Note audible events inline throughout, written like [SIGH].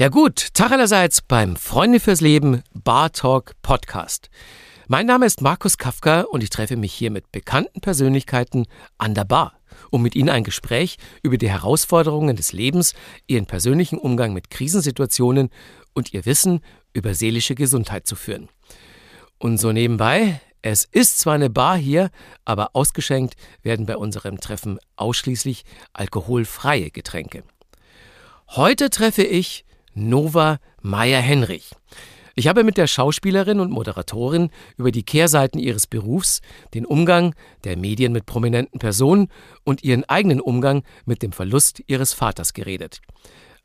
Ja gut, Tag allerseits beim Freunde fürs Leben Bar Talk Podcast. Mein Name ist Markus Kafka und ich treffe mich hier mit bekannten Persönlichkeiten an der Bar, um mit ihnen ein Gespräch über die Herausforderungen des Lebens, ihren persönlichen Umgang mit Krisensituationen und ihr Wissen über seelische Gesundheit zu führen. Und so nebenbei, es ist zwar eine Bar hier, aber ausgeschenkt werden bei unserem Treffen ausschließlich alkoholfreie Getränke. Heute treffe ich Nova Meyer-Henrich. Ich habe mit der Schauspielerin und Moderatorin über die Kehrseiten ihres Berufs, den Umgang der Medien mit prominenten Personen und ihren eigenen Umgang mit dem Verlust ihres Vaters geredet.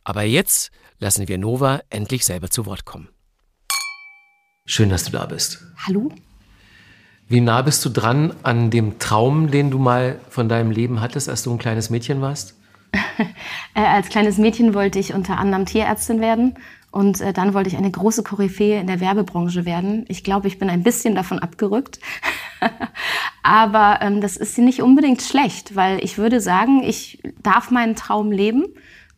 Aber jetzt lassen wir Nova endlich selber zu Wort kommen. Schön, dass du da bist. Hallo. Wie nah bist du dran an dem Traum, den du mal von deinem Leben hattest, als du ein kleines Mädchen warst? Äh, als kleines Mädchen wollte ich unter anderem Tierärztin werden und äh, dann wollte ich eine große Koryphäe in der Werbebranche werden. Ich glaube, ich bin ein bisschen davon abgerückt. [LAUGHS] Aber ähm, das ist nicht unbedingt schlecht, weil ich würde sagen, ich darf meinen Traum leben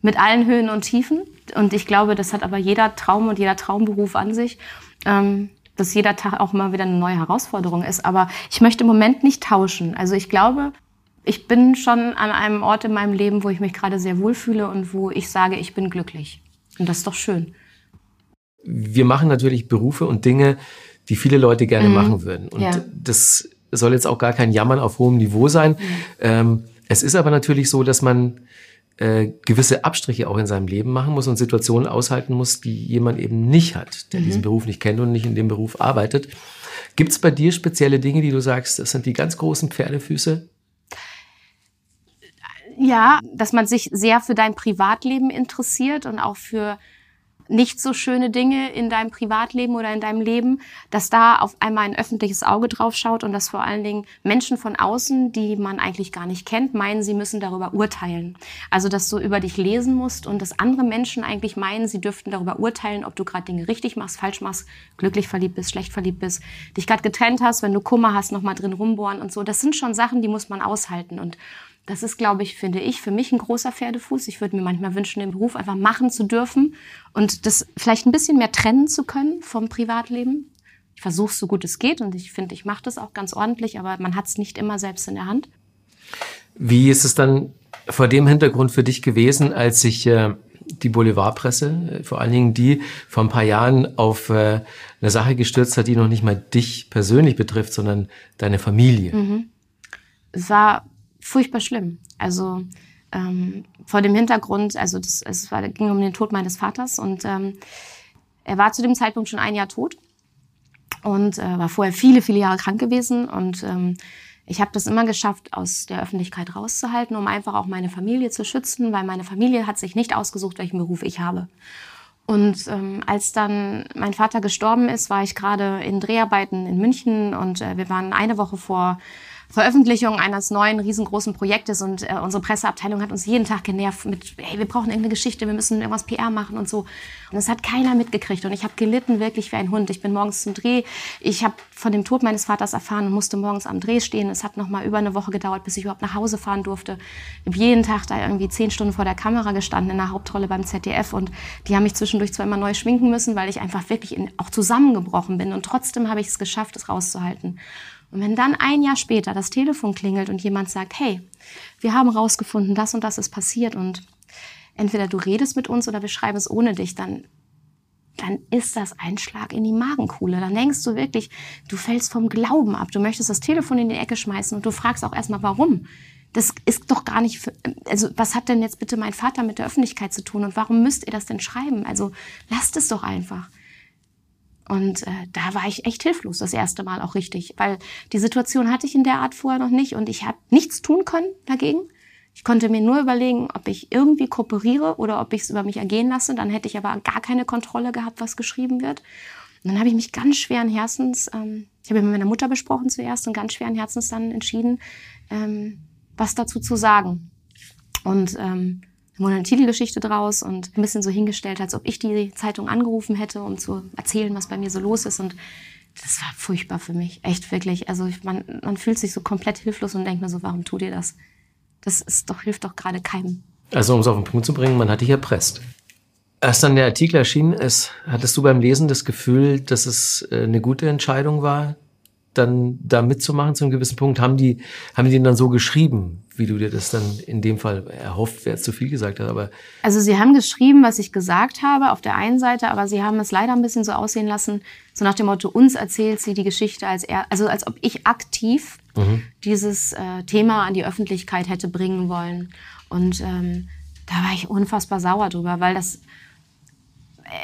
mit allen Höhen und Tiefen. Und ich glaube, das hat aber jeder Traum und jeder Traumberuf an sich. Ähm, dass jeder Tag auch mal wieder eine neue Herausforderung ist. Aber ich möchte im Moment nicht tauschen. Also ich glaube, ich bin schon an einem Ort in meinem Leben, wo ich mich gerade sehr wohlfühle und wo ich sage, ich bin glücklich. Und das ist doch schön. Wir machen natürlich Berufe und Dinge, die viele Leute gerne mhm. machen würden. Und ja. das soll jetzt auch gar kein Jammern auf hohem Niveau sein. Mhm. Ähm, es ist aber natürlich so, dass man äh, gewisse Abstriche auch in seinem Leben machen muss und Situationen aushalten muss, die jemand eben nicht hat, der mhm. diesen Beruf nicht kennt und nicht in dem Beruf arbeitet. Gibt es bei dir spezielle Dinge, die du sagst, das sind die ganz großen Pferdefüße, ja, dass man sich sehr für dein Privatleben interessiert und auch für nicht so schöne Dinge in deinem Privatleben oder in deinem Leben, dass da auf einmal ein öffentliches Auge drauf schaut und dass vor allen Dingen Menschen von außen, die man eigentlich gar nicht kennt, meinen, sie müssen darüber urteilen. Also, dass du über dich lesen musst und dass andere Menschen eigentlich meinen, sie dürften darüber urteilen, ob du gerade Dinge richtig machst, falsch machst, glücklich verliebt bist, schlecht verliebt bist, dich gerade getrennt hast, wenn du Kummer hast, nochmal drin rumbohren und so. Das sind schon Sachen, die muss man aushalten und das ist, glaube ich, finde ich, für mich ein großer Pferdefuß. Ich würde mir manchmal wünschen, den Beruf einfach machen zu dürfen und das vielleicht ein bisschen mehr trennen zu können vom Privatleben. Ich versuche es so gut es geht und ich finde, ich mache das auch ganz ordentlich, aber man hat es nicht immer selbst in der Hand. Wie ist es dann vor dem Hintergrund für dich gewesen, als sich äh, die Boulevardpresse, äh, vor allen Dingen die vor ein paar Jahren auf äh, eine Sache gestürzt hat, die noch nicht mal dich persönlich betrifft, sondern deine Familie? Mhm. Es war furchtbar schlimm. Also ähm, vor dem Hintergrund, also das, es war, ging um den Tod meines Vaters und ähm, er war zu dem Zeitpunkt schon ein Jahr tot und äh, war vorher viele, viele Jahre krank gewesen und ähm, ich habe das immer geschafft, aus der Öffentlichkeit rauszuhalten, um einfach auch meine Familie zu schützen, weil meine Familie hat sich nicht ausgesucht, welchen Beruf ich habe. Und ähm, als dann mein Vater gestorben ist, war ich gerade in Dreharbeiten in München und äh, wir waren eine Woche vor Veröffentlichung eines neuen riesengroßen Projektes und äh, unsere Presseabteilung hat uns jeden Tag genervt mit, hey, wir brauchen irgendeine Geschichte, wir müssen irgendwas PR machen und so. Und das hat keiner mitgekriegt und ich habe gelitten wirklich wie ein Hund. Ich bin morgens zum Dreh, ich habe von dem Tod meines Vaters erfahren und musste morgens am Dreh stehen. Es hat noch mal über eine Woche gedauert, bis ich überhaupt nach Hause fahren durfte. Ich habe jeden Tag da irgendwie zehn Stunden vor der Kamera gestanden in der Hauptrolle beim ZDF und die haben mich zwischendurch zwar immer neu schminken müssen, weil ich einfach wirklich in, auch zusammengebrochen bin und trotzdem habe ich es geschafft, es rauszuhalten. Und wenn dann ein Jahr später das Telefon klingelt und jemand sagt, hey, wir haben rausgefunden, das und das ist passiert und entweder du redest mit uns oder wir schreiben es ohne dich, dann, dann ist das ein Schlag in die Magenkuhle. Dann denkst du wirklich, du fällst vom Glauben ab. Du möchtest das Telefon in die Ecke schmeißen und du fragst auch erstmal, warum? Das ist doch gar nicht, für, also was hat denn jetzt bitte mein Vater mit der Öffentlichkeit zu tun und warum müsst ihr das denn schreiben? Also lasst es doch einfach. Und äh, da war ich echt hilflos, das erste Mal auch richtig, weil die Situation hatte ich in der Art vorher noch nicht und ich habe nichts tun können dagegen. Ich konnte mir nur überlegen, ob ich irgendwie kooperiere oder ob ich es über mich ergehen lasse. Dann hätte ich aber gar keine Kontrolle gehabt, was geschrieben wird. Und dann habe ich mich ganz schweren Herzens, ähm, ich habe mit meiner Mutter besprochen zuerst und ganz schweren Herzens dann entschieden, ähm, was dazu zu sagen. Und ähm, wurde eine Titelgeschichte draus und ein bisschen so hingestellt, als ob ich die Zeitung angerufen hätte, um zu erzählen, was bei mir so los ist. Und das war furchtbar für mich, echt wirklich. Also man, man fühlt sich so komplett hilflos und denkt mir so, warum tut ihr das? Das ist doch, hilft doch gerade keinem. Also um es auf den Punkt zu bringen, man hat dich erpresst. Als dann der Artikel erschien ist, hattest du beim Lesen das Gefühl, dass es äh, eine gute Entscheidung war, dann da mitzumachen zu einem gewissen Punkt? Haben die, haben die den dann so geschrieben, wie du dir das dann in dem Fall erhofft, wer zu viel gesagt hat, aber. Also sie haben geschrieben, was ich gesagt habe, auf der einen Seite, aber sie haben es leider ein bisschen so aussehen lassen, so nach dem Motto, uns erzählt sie die Geschichte als er, also als ob ich aktiv mhm. dieses äh, Thema an die Öffentlichkeit hätte bringen wollen. Und ähm, da war ich unfassbar sauer drüber, weil das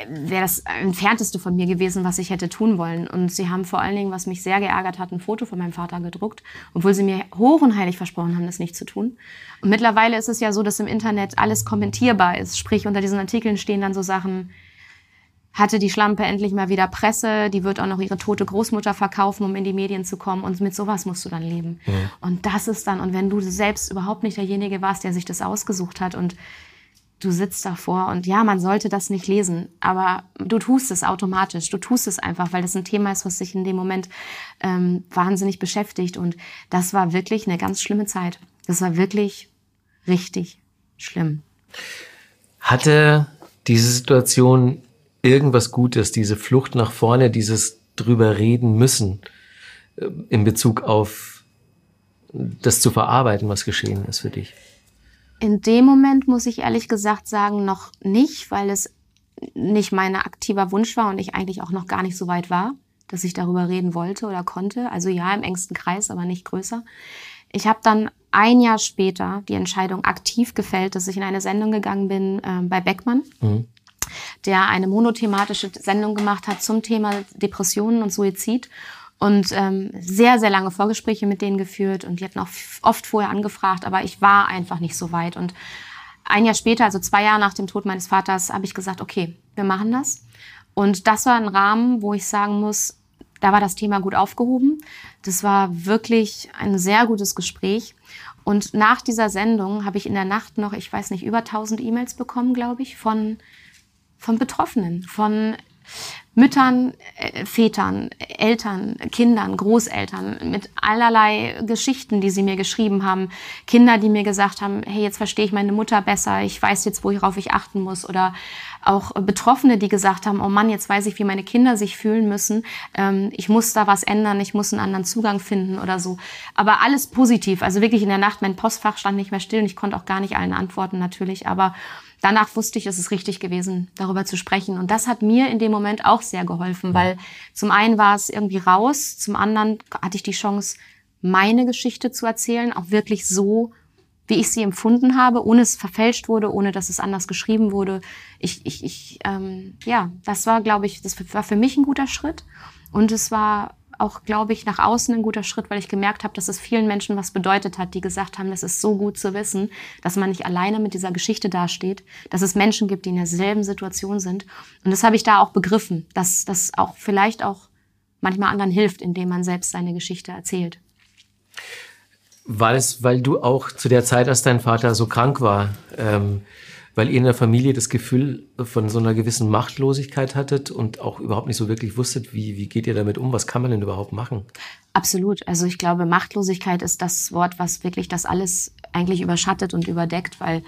wäre das entfernteste von mir gewesen, was ich hätte tun wollen. Und sie haben vor allen Dingen, was mich sehr geärgert hat, ein Foto von meinem Vater gedruckt, obwohl sie mir hoch und heilig versprochen haben, das nicht zu tun. Und mittlerweile ist es ja so, dass im Internet alles kommentierbar ist. Sprich, unter diesen Artikeln stehen dann so Sachen, hatte die Schlampe endlich mal wieder Presse, die wird auch noch ihre tote Großmutter verkaufen, um in die Medien zu kommen. Und mit sowas musst du dann leben. Mhm. Und das ist dann, und wenn du selbst überhaupt nicht derjenige warst, der sich das ausgesucht hat und du sitzt davor und ja, man sollte das nicht lesen, aber du tust es automatisch. Du tust es einfach, weil das ein Thema ist, was sich in dem Moment ähm, wahnsinnig beschäftigt. Und das war wirklich eine ganz schlimme Zeit. Das war wirklich richtig schlimm. Hatte diese Situation irgendwas Gutes, diese Flucht nach vorne, dieses drüber reden müssen äh, in Bezug auf das zu verarbeiten, was geschehen ist für dich? In dem Moment muss ich ehrlich gesagt sagen, noch nicht, weil es nicht mein aktiver Wunsch war und ich eigentlich auch noch gar nicht so weit war, dass ich darüber reden wollte oder konnte. Also ja, im engsten Kreis, aber nicht größer. Ich habe dann ein Jahr später die Entscheidung aktiv gefällt, dass ich in eine Sendung gegangen bin äh, bei Beckmann. Mhm der eine monothematische Sendung gemacht hat zum Thema Depressionen und Suizid und ähm, sehr, sehr lange Vorgespräche mit denen geführt und die hatten auch oft vorher angefragt, aber ich war einfach nicht so weit. Und ein Jahr später, also zwei Jahre nach dem Tod meines Vaters, habe ich gesagt, okay, wir machen das. Und das war ein Rahmen, wo ich sagen muss, da war das Thema gut aufgehoben. Das war wirklich ein sehr gutes Gespräch. Und nach dieser Sendung habe ich in der Nacht noch, ich weiß nicht, über 1000 E-Mails bekommen, glaube ich, von, von Betroffenen, von Müttern, äh, Vätern, Eltern, Kindern, Großeltern mit allerlei Geschichten, die sie mir geschrieben haben. Kinder, die mir gesagt haben, hey, jetzt verstehe ich meine Mutter besser, ich weiß jetzt, worauf ich achten muss. Oder auch Betroffene, die gesagt haben, oh Mann, jetzt weiß ich, wie meine Kinder sich fühlen müssen. Ähm, ich muss da was ändern, ich muss einen anderen Zugang finden oder so. Aber alles positiv. Also wirklich in der Nacht, mein Postfach stand nicht mehr still und ich konnte auch gar nicht allen antworten natürlich. Aber danach wusste ich, es ist richtig gewesen, darüber zu sprechen. Und das hat mir in dem Moment auch sehr geholfen, weil zum einen war es irgendwie raus, zum anderen hatte ich die Chance, meine Geschichte zu erzählen, auch wirklich so, wie ich sie empfunden habe, ohne es verfälscht wurde, ohne dass es anders geschrieben wurde. Ich, ich, ich ähm, ja, das war, glaube ich, das war für mich ein guter Schritt. Und es war auch, glaube ich, nach außen ein guter Schritt, weil ich gemerkt habe, dass es vielen Menschen was bedeutet hat, die gesagt haben, das ist so gut zu wissen, dass man nicht alleine mit dieser Geschichte dasteht, dass es Menschen gibt, die in derselben Situation sind. Und das habe ich da auch begriffen, dass das auch vielleicht auch manchmal anderen hilft, indem man selbst seine Geschichte erzählt. War es, weil du auch zu der Zeit, als dein Vater so krank war, ähm, weil ihr in der Familie das Gefühl von so einer gewissen Machtlosigkeit hattet und auch überhaupt nicht so wirklich wusstet, wie, wie geht ihr damit um, was kann man denn überhaupt machen? Absolut. Also ich glaube, Machtlosigkeit ist das Wort, was wirklich das alles eigentlich überschattet und überdeckt, weil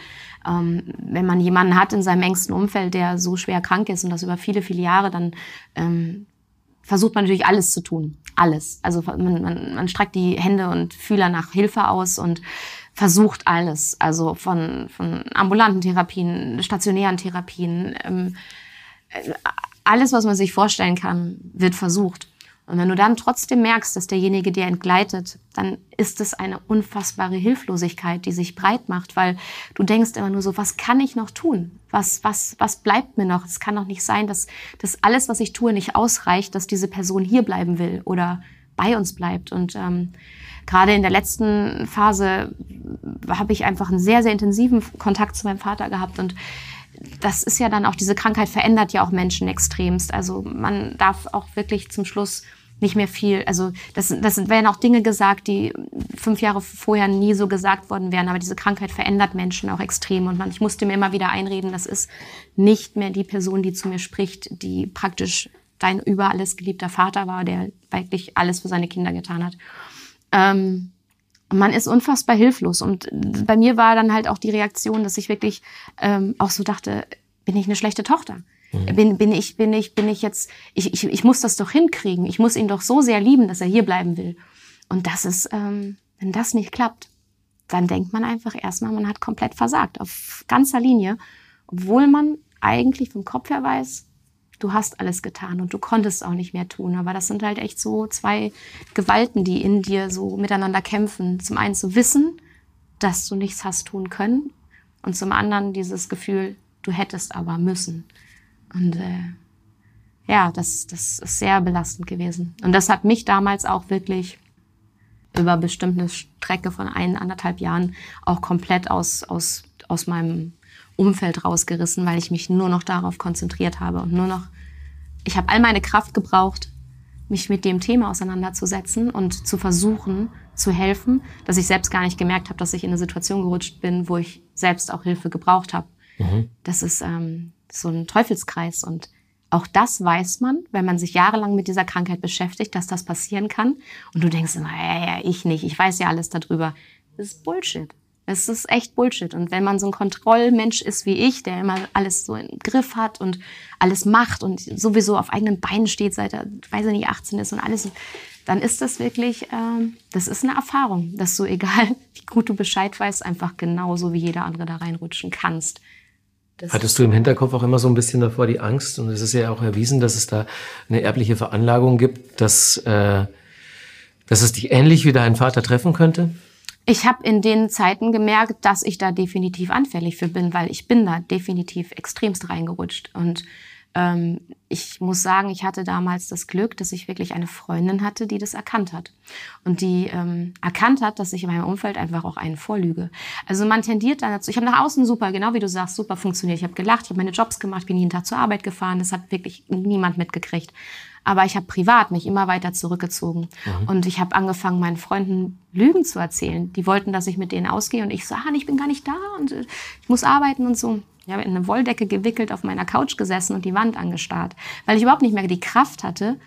ähm, wenn man jemanden hat in seinem engsten Umfeld, der so schwer krank ist und das über viele, viele Jahre, dann ähm, versucht man natürlich alles zu tun. Alles. Also man, man, man streckt die Hände und Fühler nach Hilfe aus und versucht alles, also von, von ambulanten Therapien, stationären Therapien, ähm, äh, alles, was man sich vorstellen kann, wird versucht. Und wenn du dann trotzdem merkst, dass derjenige dir entgleitet, dann ist es eine unfassbare Hilflosigkeit, die sich breit macht, weil du denkst immer nur so, was kann ich noch tun? Was, was, was bleibt mir noch? Es kann doch nicht sein, dass, dass alles, was ich tue, nicht ausreicht, dass diese Person hier bleiben will oder bei uns bleibt. Und ähm, gerade in der letzten Phase habe ich einfach einen sehr, sehr intensiven Kontakt zu meinem Vater gehabt und das ist ja dann auch, diese Krankheit verändert ja auch Menschen extremst. Also man darf auch wirklich zum Schluss nicht mehr viel, also das, das werden auch Dinge gesagt, die fünf Jahre vorher nie so gesagt worden wären, aber diese Krankheit verändert Menschen auch extrem und man, ich musste mir immer wieder einreden, das ist nicht mehr die Person, die zu mir spricht, die praktisch dein über alles geliebter Vater war, der wirklich alles für seine Kinder getan hat. Ähm, man ist unfassbar hilflos. Und bei mir war dann halt auch die Reaktion, dass ich wirklich ähm, auch so dachte, bin ich eine schlechte Tochter? Mhm. Bin, bin ich, bin ich, bin ich jetzt, ich, ich, ich muss das doch hinkriegen. Ich muss ihn doch so sehr lieben, dass er hier bleiben will. Und das ist, ähm, wenn das nicht klappt, dann denkt man einfach erstmal, man hat komplett versagt, auf ganzer Linie, obwohl man eigentlich vom Kopf her weiß, du hast alles getan und du konntest auch nicht mehr tun. Aber das sind halt echt so zwei Gewalten, die in dir so miteinander kämpfen. Zum einen zu wissen, dass du nichts hast tun können und zum anderen dieses Gefühl, du hättest aber müssen. Und äh, ja, das, das ist sehr belastend gewesen. Und das hat mich damals auch wirklich über bestimmte Strecke von ein, anderthalb Jahren auch komplett aus, aus, aus meinem Umfeld rausgerissen, weil ich mich nur noch darauf konzentriert habe und nur noch, ich habe all meine Kraft gebraucht, mich mit dem Thema auseinanderzusetzen und zu versuchen, zu helfen, dass ich selbst gar nicht gemerkt habe, dass ich in eine Situation gerutscht bin, wo ich selbst auch Hilfe gebraucht habe. Mhm. Das ist ähm, so ein Teufelskreis und auch das weiß man, wenn man sich jahrelang mit dieser Krankheit beschäftigt, dass das passieren kann. Und du denkst, naja, ich nicht, ich weiß ja alles darüber. Das ist Bullshit. Es ist echt Bullshit. Und wenn man so ein Kontrollmensch ist wie ich, der immer alles so im Griff hat und alles macht und sowieso auf eigenen Beinen steht, seit er, weiß ich nicht, 18 ist und alles, dann ist das wirklich, äh, das ist eine Erfahrung, dass du, [LAUGHS] egal wie gut du Bescheid weißt, einfach genauso wie jeder andere da reinrutschen kannst. Das Hattest du im Hinterkopf auch immer so ein bisschen davor die Angst? Und es ist ja auch erwiesen, dass es da eine erbliche Veranlagung gibt, dass, äh, dass es dich ähnlich wie dein Vater treffen könnte? Ich habe in den Zeiten gemerkt, dass ich da definitiv anfällig für bin, weil ich bin da definitiv extremst reingerutscht. Und ähm, ich muss sagen, ich hatte damals das Glück, dass ich wirklich eine Freundin hatte, die das erkannt hat. Und die ähm, erkannt hat, dass ich in meinem Umfeld einfach auch einen vorlüge. Also man tendiert dann dazu, ich habe nach außen super, genau wie du sagst, super funktioniert. Ich habe gelacht, ich habe meine Jobs gemacht, bin jeden Tag zur Arbeit gefahren. Das hat wirklich niemand mitgekriegt. Aber ich habe privat mich immer weiter zurückgezogen. Mhm. Und ich habe angefangen, meinen Freunden Lügen zu erzählen. Die wollten, dass ich mit denen ausgehe. Und ich sage, ah, ich bin gar nicht da und äh, ich muss arbeiten und so. Ich habe in eine Wolldecke gewickelt auf meiner Couch gesessen und die Wand angestarrt, weil ich überhaupt nicht mehr die Kraft hatte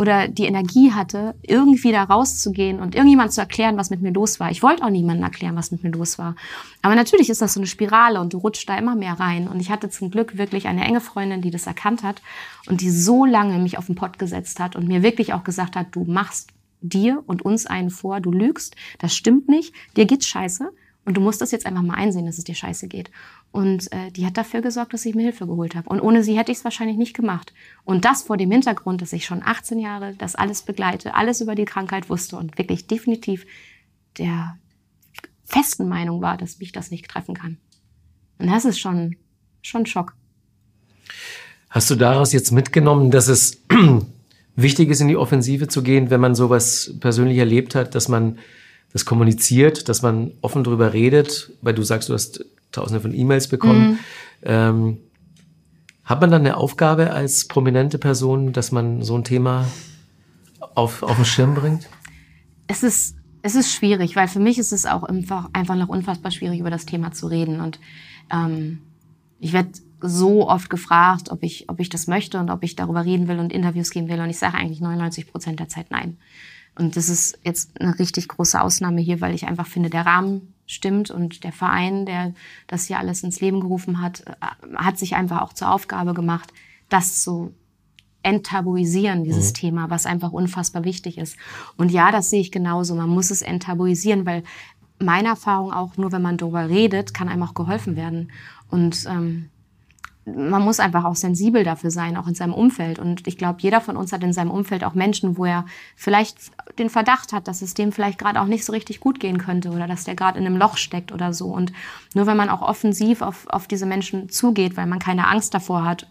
oder die Energie hatte, irgendwie da rauszugehen und irgendjemand zu erklären, was mit mir los war. Ich wollte auch niemandem erklären, was mit mir los war. Aber natürlich ist das so eine Spirale und du rutscht da immer mehr rein. Und ich hatte zum Glück wirklich eine enge Freundin, die das erkannt hat und die so lange mich auf den Pott gesetzt hat und mir wirklich auch gesagt hat, du machst dir und uns einen vor, du lügst, das stimmt nicht, dir geht's scheiße und du musst das jetzt einfach mal einsehen, dass es dir scheiße geht. Und äh, die hat dafür gesorgt, dass ich mir Hilfe geholt habe. Und ohne sie hätte ich es wahrscheinlich nicht gemacht. Und das vor dem Hintergrund, dass ich schon 18 Jahre das alles begleite, alles über die Krankheit wusste und wirklich definitiv der festen Meinung war, dass mich das nicht treffen kann. Und das ist schon, schon Schock. Hast du daraus jetzt mitgenommen, dass es [CLEARS THROAT] wichtig ist, in die Offensive zu gehen, wenn man sowas persönlich erlebt hat, dass man das kommuniziert, dass man offen darüber redet, weil du sagst, du hast tausende von E-Mails bekommen. Mhm. Ähm, hat man dann eine Aufgabe als prominente Person, dass man so ein Thema auf, auf den Schirm bringt? Es ist, es ist schwierig, weil für mich ist es auch einfach, einfach noch unfassbar schwierig, über das Thema zu reden. Und ähm, ich werde so oft gefragt, ob ich, ob ich das möchte und ob ich darüber reden will und Interviews geben will. Und ich sage eigentlich 99 Prozent der Zeit nein. Und das ist jetzt eine richtig große Ausnahme hier, weil ich einfach finde, der Rahmen stimmt und der Verein, der das hier alles ins Leben gerufen hat, äh, hat sich einfach auch zur Aufgabe gemacht, das zu enttabuisieren, dieses mhm. Thema, was einfach unfassbar wichtig ist. Und ja, das sehe ich genauso. Man muss es enttabuisieren, weil meine Erfahrung auch, nur wenn man darüber redet, kann einem auch geholfen werden. Und ähm, man muss einfach auch sensibel dafür sein, auch in seinem Umfeld. Und ich glaube, jeder von uns hat in seinem Umfeld auch Menschen, wo er vielleicht den Verdacht hat, dass es dem vielleicht gerade auch nicht so richtig gut gehen könnte oder dass der gerade in einem Loch steckt oder so. Und nur wenn man auch offensiv auf, auf diese Menschen zugeht, weil man keine Angst davor hat,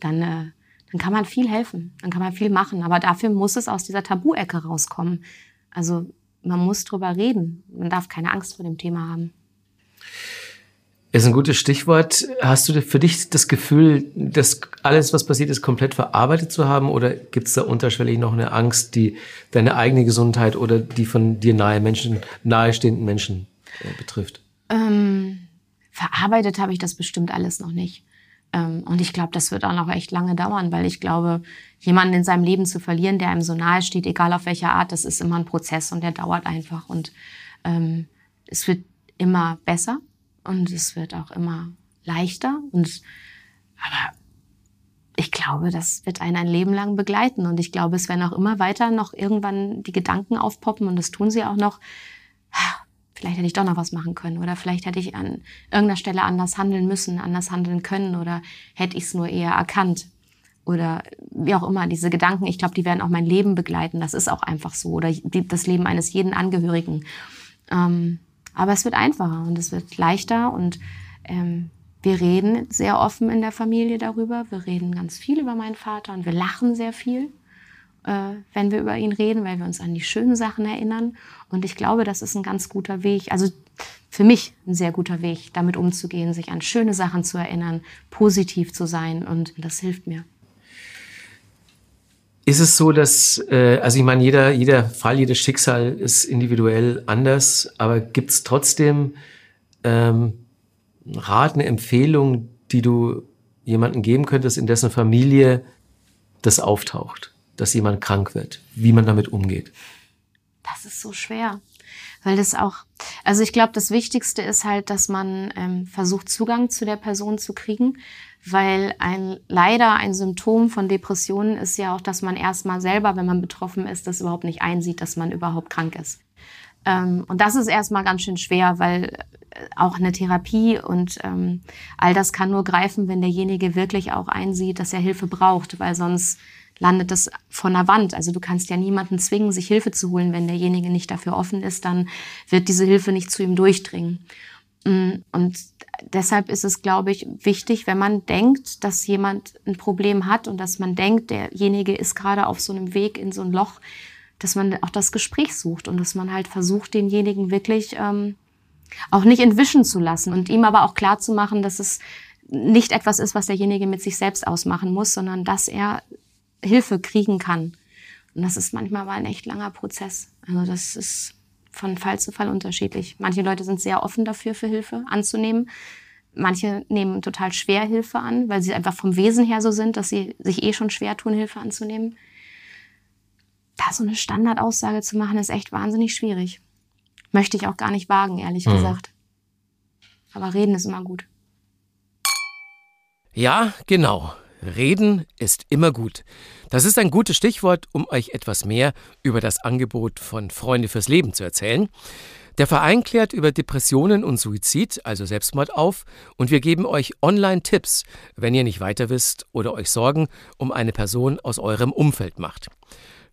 dann, äh, dann kann man viel helfen, dann kann man viel machen. Aber dafür muss es aus dieser Tabu-Ecke rauskommen. Also man muss drüber reden. Man darf keine Angst vor dem Thema haben. Ist ein gutes Stichwort. Hast du für dich das Gefühl, dass alles, was passiert ist, komplett verarbeitet zu haben? Oder gibt es da unterschwellig noch eine Angst, die deine eigene Gesundheit oder die von dir nahe Menschen, nahestehenden Menschen äh, betrifft? Ähm, verarbeitet habe ich das bestimmt alles noch nicht. Ähm, und ich glaube, das wird auch noch echt lange dauern, weil ich glaube, jemanden in seinem Leben zu verlieren, der einem so nahe steht, egal auf welcher Art, das ist immer ein Prozess und der dauert einfach. Und ähm, es wird immer besser und es wird auch immer leichter und aber ich glaube, das wird einen ein Leben lang begleiten und ich glaube, es werden auch immer weiter noch irgendwann die Gedanken aufpoppen und das tun sie auch noch. Vielleicht hätte ich doch noch was machen können oder vielleicht hätte ich an irgendeiner Stelle anders handeln müssen, anders handeln können oder hätte ich es nur eher erkannt oder wie auch immer, diese Gedanken, ich glaube, die werden auch mein Leben begleiten. Das ist auch einfach so. Oder das Leben eines jeden Angehörigen. Ähm, aber es wird einfacher und es wird leichter und ähm, wir reden sehr offen in der Familie darüber. Wir reden ganz viel über meinen Vater und wir lachen sehr viel, äh, wenn wir über ihn reden, weil wir uns an die schönen Sachen erinnern. Und ich glaube, das ist ein ganz guter Weg. Also für mich ein sehr guter Weg, damit umzugehen, sich an schöne Sachen zu erinnern, positiv zu sein und das hilft mir. Ist es so, dass, äh, also ich meine, jeder, jeder Fall, jedes Schicksal ist individuell anders, aber gibt es trotzdem ähm, Rat, eine Empfehlung, die du jemandem geben könntest, in dessen Familie das auftaucht, dass jemand krank wird, wie man damit umgeht? Das ist so schwer, weil das auch, also ich glaube, das Wichtigste ist halt, dass man ähm, versucht, Zugang zu der Person zu kriegen, weil ein leider ein Symptom von Depressionen ist ja auch, dass man erstmal selber, wenn man betroffen ist, das überhaupt nicht einsieht, dass man überhaupt krank ist. Ähm, und das ist erstmal ganz schön schwer, weil äh, auch eine Therapie und ähm, all das kann nur greifen, wenn derjenige wirklich auch einsieht, dass er Hilfe braucht, weil sonst landet das von der Wand. Also du kannst ja niemanden zwingen, sich Hilfe zu holen. Wenn derjenige nicht dafür offen ist, dann wird diese Hilfe nicht zu ihm durchdringen. Mm, und deshalb ist es, glaube ich, wichtig, wenn man denkt, dass jemand ein Problem hat und dass man denkt, derjenige ist gerade auf so einem Weg in so ein Loch, dass man auch das Gespräch sucht und dass man halt versucht, denjenigen wirklich ähm, auch nicht entwischen zu lassen und ihm aber auch klar zu machen, dass es nicht etwas ist, was derjenige mit sich selbst ausmachen muss, sondern dass er Hilfe kriegen kann. Und das ist manchmal aber ein echt langer Prozess. Also das ist von Fall zu Fall unterschiedlich. Manche Leute sind sehr offen dafür, für Hilfe anzunehmen. Manche nehmen total schwer Hilfe an, weil sie einfach vom Wesen her so sind, dass sie sich eh schon schwer tun, Hilfe anzunehmen. Da so eine Standardaussage zu machen, ist echt wahnsinnig schwierig. Möchte ich auch gar nicht wagen, ehrlich mhm. gesagt. Aber reden ist immer gut. Ja, genau. Reden ist immer gut. Das ist ein gutes Stichwort, um euch etwas mehr über das Angebot von Freunde fürs Leben zu erzählen. Der Verein klärt über Depressionen und Suizid, also Selbstmord, auf und wir geben euch Online-Tipps, wenn ihr nicht weiter wisst oder euch Sorgen um eine Person aus eurem Umfeld macht.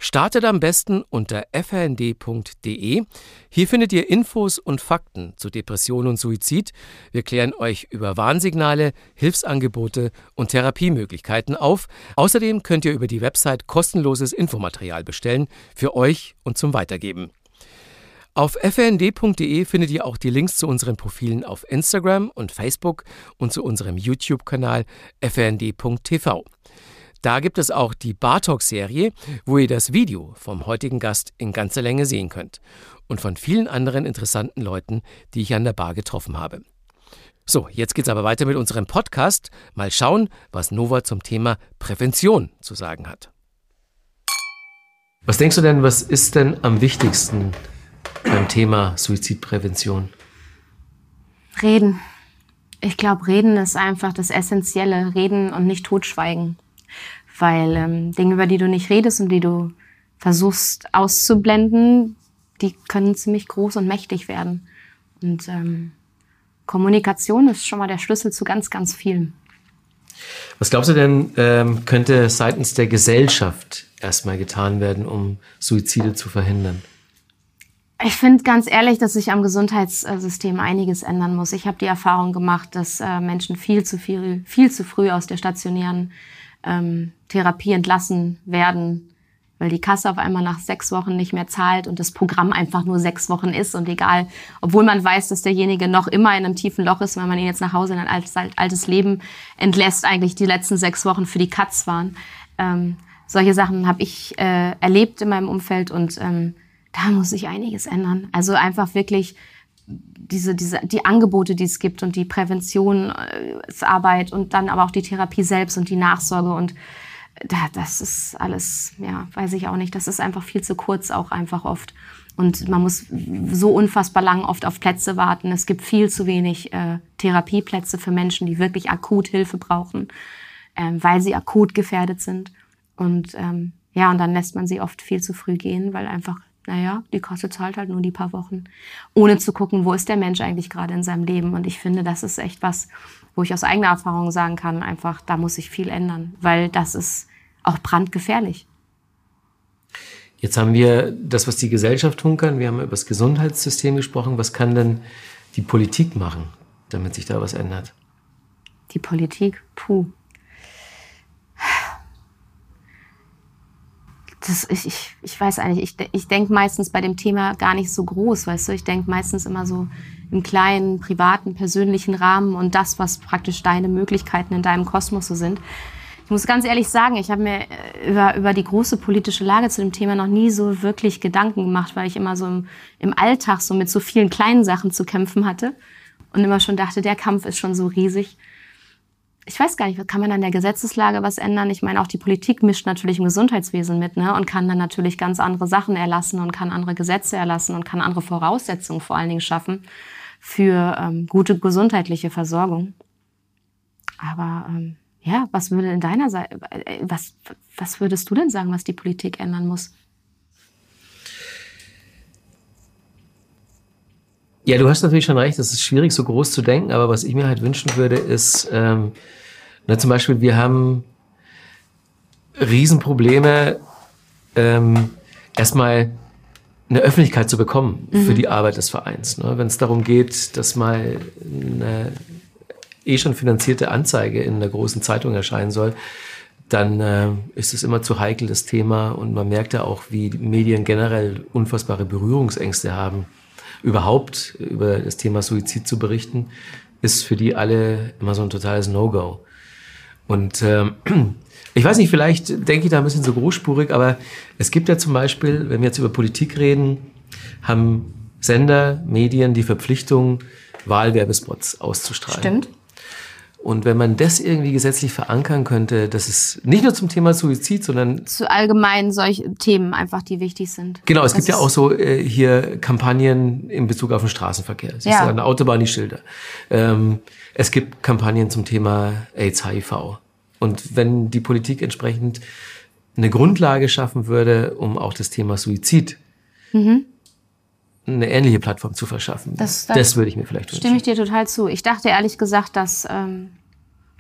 Startet am besten unter frnd.de. Hier findet ihr Infos und Fakten zu Depression und Suizid. Wir klären euch über Warnsignale, Hilfsangebote und Therapiemöglichkeiten auf. Außerdem könnt ihr über die Website kostenloses Infomaterial bestellen für euch und zum Weitergeben. Auf frnd.de findet ihr auch die Links zu unseren Profilen auf Instagram und Facebook und zu unserem YouTube-Kanal frnd.tv. Da gibt es auch die Bartalk-Serie, wo ihr das Video vom heutigen Gast in ganzer Länge sehen könnt und von vielen anderen interessanten Leuten, die ich an der Bar getroffen habe. So, jetzt geht's aber weiter mit unserem Podcast. Mal schauen, was Nova zum Thema Prävention zu sagen hat. Was denkst du denn, was ist denn am wichtigsten beim Thema Suizidprävention? Reden. Ich glaube, reden ist einfach das Essentielle. Reden und nicht totschweigen. Weil ähm, Dinge, über die du nicht redest und die du versuchst auszublenden, die können ziemlich groß und mächtig werden. Und ähm, Kommunikation ist schon mal der Schlüssel zu ganz, ganz vielen. Was glaubst du denn, ähm, könnte seitens der Gesellschaft erstmal getan werden, um Suizide zu verhindern? Ich finde ganz ehrlich, dass sich am Gesundheitssystem einiges ändern muss. Ich habe die Erfahrung gemacht, dass äh, Menschen viel zu viel, viel zu früh aus der stationären ähm, Therapie entlassen werden, weil die Kasse auf einmal nach sechs Wochen nicht mehr zahlt und das Programm einfach nur sechs Wochen ist und egal, obwohl man weiß, dass derjenige noch immer in einem tiefen Loch ist, weil man ihn jetzt nach Hause in ein altes, altes Leben entlässt, eigentlich die letzten sechs Wochen für die Katz waren. Ähm, solche Sachen habe ich äh, erlebt in meinem Umfeld und ähm, da muss sich einiges ändern. Also einfach wirklich diese, diese, die Angebote, die es gibt und die Präventionsarbeit und dann aber auch die Therapie selbst und die Nachsorge und da, das ist alles, ja, weiß ich auch nicht. Das ist einfach viel zu kurz auch einfach oft. Und man muss so unfassbar lang oft auf Plätze warten. Es gibt viel zu wenig äh, Therapieplätze für Menschen, die wirklich akut Hilfe brauchen, ähm, weil sie akut gefährdet sind. Und ähm, ja, und dann lässt man sie oft viel zu früh gehen, weil einfach, naja, die Kasse zahlt halt nur die paar Wochen, ohne zu gucken, wo ist der Mensch eigentlich gerade in seinem Leben. Und ich finde, das ist echt was, wo ich aus eigener Erfahrung sagen kann, einfach, da muss sich viel ändern, weil das ist auch brandgefährlich. Jetzt haben wir das, was die Gesellschaft tun kann. Wir haben über das Gesundheitssystem gesprochen. Was kann denn die Politik machen, damit sich da was ändert? Die Politik, puh. Das, ich, ich, ich weiß eigentlich, ich, ich denke meistens bei dem Thema gar nicht so groß, weißt du? Ich denke meistens immer so im kleinen, privaten, persönlichen Rahmen und das, was praktisch deine Möglichkeiten in deinem Kosmos so sind. Ich muss ganz ehrlich sagen, ich habe mir äh, über, über die große politische Lage zu dem Thema noch nie so wirklich Gedanken gemacht, weil ich immer so im, im Alltag so mit so vielen kleinen Sachen zu kämpfen hatte und immer schon dachte, der Kampf ist schon so riesig. Ich weiß gar nicht, kann man an der Gesetzeslage was ändern? Ich meine, auch die Politik mischt natürlich im Gesundheitswesen mit ne? und kann dann natürlich ganz andere Sachen erlassen und kann andere Gesetze erlassen und kann andere Voraussetzungen vor allen Dingen schaffen für ähm, gute gesundheitliche Versorgung. Aber ähm, ja, was würde in deiner Seite, äh, was, was würdest du denn sagen, was die Politik ändern muss? Ja, du hast natürlich schon recht, es ist schwierig, so groß zu denken, aber was ich mir halt wünschen würde, ist, ähm, na, zum Beispiel, wir haben Riesenprobleme, ähm, erstmal eine Öffentlichkeit zu bekommen mhm. für die Arbeit des Vereins. Ne? Wenn es darum geht, dass mal eine eh schon finanzierte Anzeige in einer großen Zeitung erscheinen soll, dann äh, ist es immer zu heikel, das Thema. Und man merkt ja auch, wie Medien generell unfassbare Berührungsängste haben. Überhaupt über das Thema Suizid zu berichten, ist für die alle immer so ein totales No-Go. Und ähm, [CLEARS THROAT] ich weiß nicht, vielleicht denke ich da ein bisschen so großspurig, aber es gibt ja zum Beispiel, wenn wir jetzt über Politik reden, haben Sender, Medien die Verpflichtung, Wahlwerbespots auszustrahlen. Stimmt. Und wenn man das irgendwie gesetzlich verankern könnte, dass es nicht nur zum Thema Suizid, sondern zu allgemein solche Themen einfach, die wichtig sind. Genau, es das gibt ja auch so äh, hier Kampagnen in Bezug auf den Straßenverkehr. Es ja. ist an der Autobahn die Schilder. Ähm, es gibt Kampagnen zum Thema AIDS, HIV. Und wenn die Politik entsprechend eine Grundlage schaffen würde, um auch das Thema Suizid mhm eine ähnliche Plattform zu verschaffen. Das, das, das würde ich mir vielleicht wünschen. Stimme ich dir total zu. Ich dachte ehrlich gesagt, dass ähm,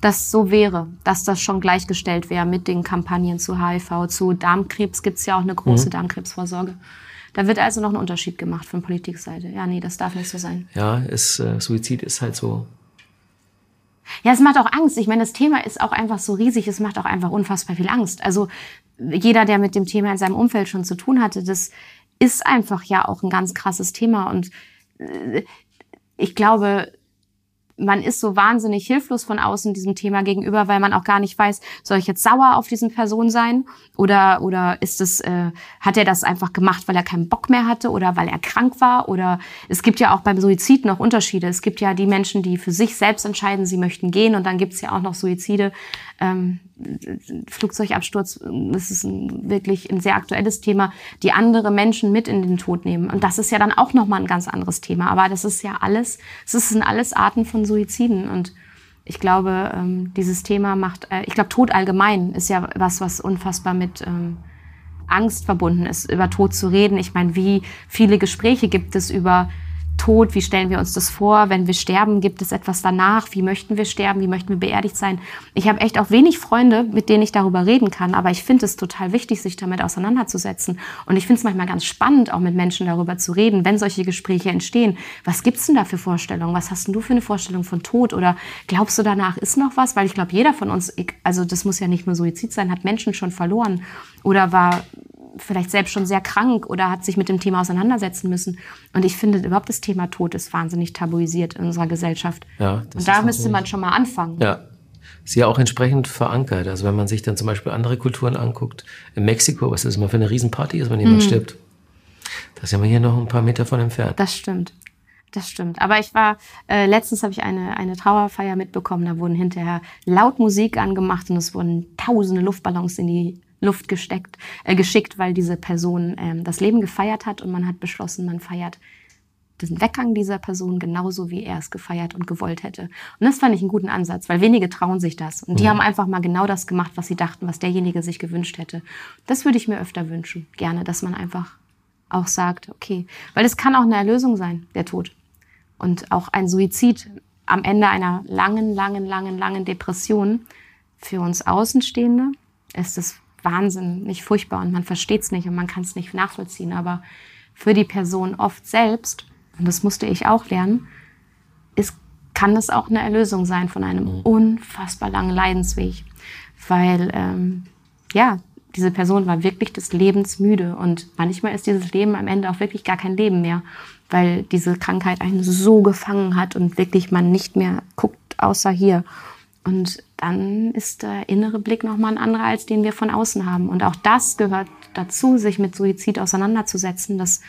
das so wäre, dass das schon gleichgestellt wäre mit den Kampagnen zu HIV, zu Darmkrebs gibt es ja auch eine große mhm. Darmkrebsvorsorge. Da wird also noch ein Unterschied gemacht von Politikseite. Ja, nee, das darf nicht so sein. Ja, ist, äh, Suizid ist halt so. Ja, es macht auch Angst. Ich meine, das Thema ist auch einfach so riesig. Es macht auch einfach unfassbar viel Angst. Also jeder, der mit dem Thema in seinem Umfeld schon zu tun hatte, das ist einfach ja auch ein ganz krasses Thema. Und äh, ich glaube, man ist so wahnsinnig hilflos von außen diesem Thema gegenüber, weil man auch gar nicht weiß, soll ich jetzt sauer auf diesen Person sein oder oder ist es äh, hat er das einfach gemacht, weil er keinen Bock mehr hatte oder weil er krank war oder es gibt ja auch beim Suizid noch Unterschiede. Es gibt ja die Menschen, die für sich selbst entscheiden, sie möchten gehen und dann gibt es ja auch noch Suizide. Ähm, Flugzeugabsturz, das ist ein, wirklich ein sehr aktuelles Thema, die andere Menschen mit in den Tod nehmen. Und das ist ja dann auch nochmal ein ganz anderes Thema. Aber das ist ja alles, es sind alles Arten von Suiziden. Und ich glaube, ähm, dieses Thema macht, äh, ich glaube, Tod allgemein ist ja was, was unfassbar mit ähm, Angst verbunden ist, über Tod zu reden. Ich meine, wie viele Gespräche gibt es über Tod, wie stellen wir uns das vor, wenn wir sterben, gibt es etwas danach, wie möchten wir sterben, wie möchten wir beerdigt sein. Ich habe echt auch wenig Freunde, mit denen ich darüber reden kann, aber ich finde es total wichtig, sich damit auseinanderzusetzen. Und ich finde es manchmal ganz spannend, auch mit Menschen darüber zu reden, wenn solche Gespräche entstehen. Was gibt's denn da für Vorstellungen? Was hast denn du für eine Vorstellung von Tod? Oder glaubst du danach ist noch was? Weil ich glaube, jeder von uns, also das muss ja nicht nur Suizid sein, hat Menschen schon verloren oder war vielleicht selbst schon sehr krank oder hat sich mit dem Thema auseinandersetzen müssen. Und ich finde überhaupt das Thema Tod ist wahnsinnig tabuisiert in unserer Gesellschaft. Ja, Und da müsste man schon mal anfangen. Ja. Ist ja auch entsprechend verankert. Also wenn man sich dann zum Beispiel andere Kulturen anguckt, in Mexiko, was das immer für eine Riesenparty ist, wenn jemand mhm. stirbt. Da sind wir hier noch ein paar Meter von entfernt. Das stimmt. Das stimmt. Aber ich war, äh, letztens habe ich eine, eine Trauerfeier mitbekommen, da wurden hinterher laut Musik angemacht und es wurden tausende Luftballons in die Luft gesteckt, äh, geschickt, weil diese Person ähm, das Leben gefeiert hat und man hat beschlossen, man feiert den Weggang dieser Person genauso, wie er es gefeiert und gewollt hätte. Und das fand ich einen guten Ansatz, weil wenige trauen sich das. Und die mhm. haben einfach mal genau das gemacht, was sie dachten, was derjenige sich gewünscht hätte. Das würde ich mir öfter wünschen, gerne, dass man einfach auch sagt, okay, weil es kann auch eine Erlösung sein, der Tod. Und auch ein Suizid am Ende einer langen, langen, langen, langen Depression für uns Außenstehende ist es wahnsinnig furchtbar und man versteht es nicht und man kann es nicht nachvollziehen. Aber für die Person oft selbst, und das musste ich auch lernen, ist, kann das auch eine Erlösung sein von einem mhm. unfassbar langen Leidensweg. Weil, ähm, ja, diese Person war wirklich des Lebens müde und manchmal ist dieses Leben am Ende auch wirklich gar kein Leben mehr, weil diese Krankheit einen so gefangen hat und wirklich man nicht mehr guckt außer hier. Und dann ist der innere Blick nochmal ein anderer, als den wir von außen haben. Und auch das gehört dazu, sich mit Suizid auseinanderzusetzen. Das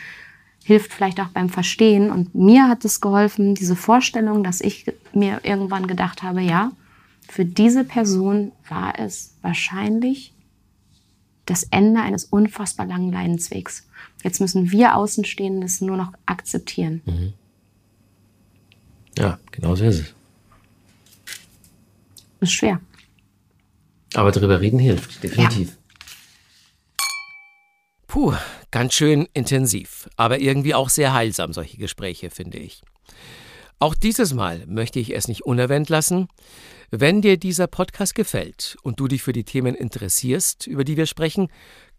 hilft vielleicht auch beim Verstehen. Und mir hat es geholfen, diese Vorstellung, dass ich mir irgendwann gedacht habe, ja, für diese Person war es wahrscheinlich das Ende eines unfassbar langen Leidenswegs. Jetzt müssen wir Außenstehenden es nur noch akzeptieren. Mhm. Ja, genau so ist es. Ist schwer. Aber darüber reden hilft, definitiv. Ja. Puh, ganz schön intensiv, aber irgendwie auch sehr heilsam, solche Gespräche, finde ich. Auch dieses Mal möchte ich es nicht unerwähnt lassen. Wenn dir dieser Podcast gefällt und du dich für die Themen interessierst, über die wir sprechen,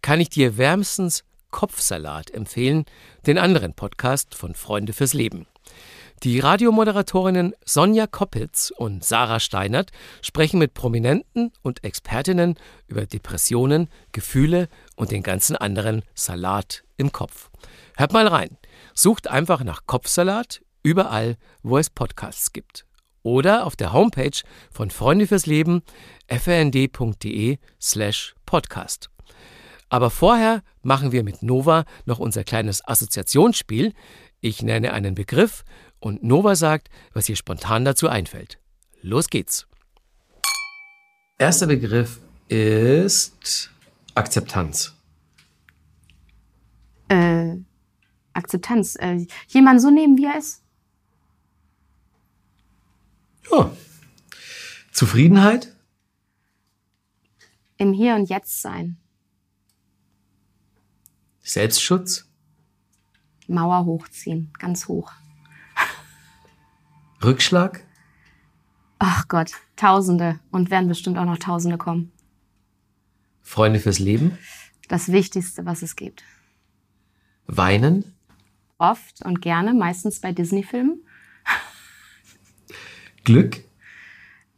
kann ich dir wärmstens Kopfsalat empfehlen, den anderen Podcast von Freunde fürs Leben. Die Radiomoderatorinnen Sonja Koppitz und Sarah Steinert sprechen mit Prominenten und Expertinnen über Depressionen, Gefühle und den ganzen anderen Salat im Kopf. Hört mal rein. Sucht einfach nach Kopfsalat überall, wo es Podcasts gibt oder auf der Homepage von Freunde fürs Leben frnd.de slash podcast. Aber vorher machen wir mit Nova noch unser kleines Assoziationsspiel. Ich nenne einen Begriff und Nova sagt, was ihr spontan dazu einfällt. Los geht's. Erster Begriff ist Akzeptanz. Äh, Akzeptanz. Äh, jemand so nehmen, wie er ist? Ja. Zufriedenheit? Im Hier und Jetzt sein. Selbstschutz? Mauer hochziehen, ganz hoch. Rückschlag? Ach Gott, Tausende und werden bestimmt auch noch Tausende kommen. Freunde fürs Leben? Das Wichtigste, was es gibt. Weinen? Oft und gerne, meistens bei Disney-Filmen. [LAUGHS] Glück?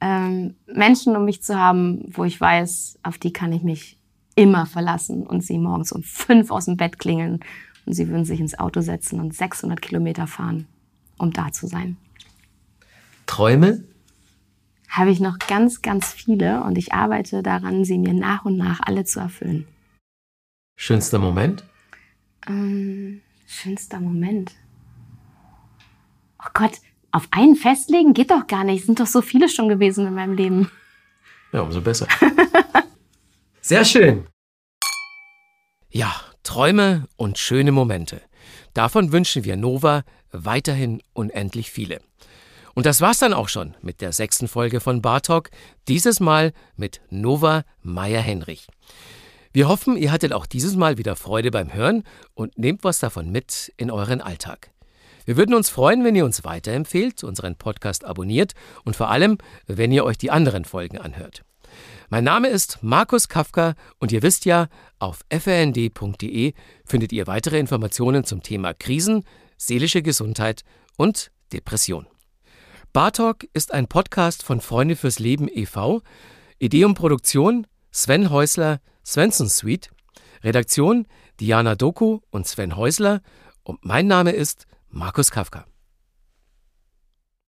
Ähm, Menschen um mich zu haben, wo ich weiß, auf die kann ich mich immer verlassen und sie morgens um fünf aus dem Bett klingeln und sie würden sich ins Auto setzen und 600 Kilometer fahren, um da zu sein. Träume? Habe ich noch ganz, ganz viele und ich arbeite daran, sie mir nach und nach alle zu erfüllen. Schönster Moment? Ähm, schönster Moment. Oh Gott, auf einen festlegen geht doch gar nicht. Es sind doch so viele schon gewesen in meinem Leben. Ja, umso besser. [LAUGHS] Sehr schön. Ja, Träume und schöne Momente. Davon wünschen wir Nova weiterhin unendlich viele. Und das war's dann auch schon mit der sechsten Folge von Bartok, dieses Mal mit Nova Meyer-Henrich. Wir hoffen, ihr hattet auch dieses Mal wieder Freude beim Hören und nehmt was davon mit in euren Alltag. Wir würden uns freuen, wenn ihr uns weiterempfehlt, unseren Podcast abonniert und vor allem, wenn ihr euch die anderen Folgen anhört. Mein Name ist Markus Kafka und ihr wisst ja, auf frnd.de findet ihr weitere Informationen zum Thema Krisen, seelische Gesundheit und Depression. Bartalk ist ein Podcast von Freunde fürs Leben e.V. Idee und Produktion Sven Häusler, Svensson Suite. Redaktion Diana Doku und Sven Häusler. Und mein Name ist Markus Kafka.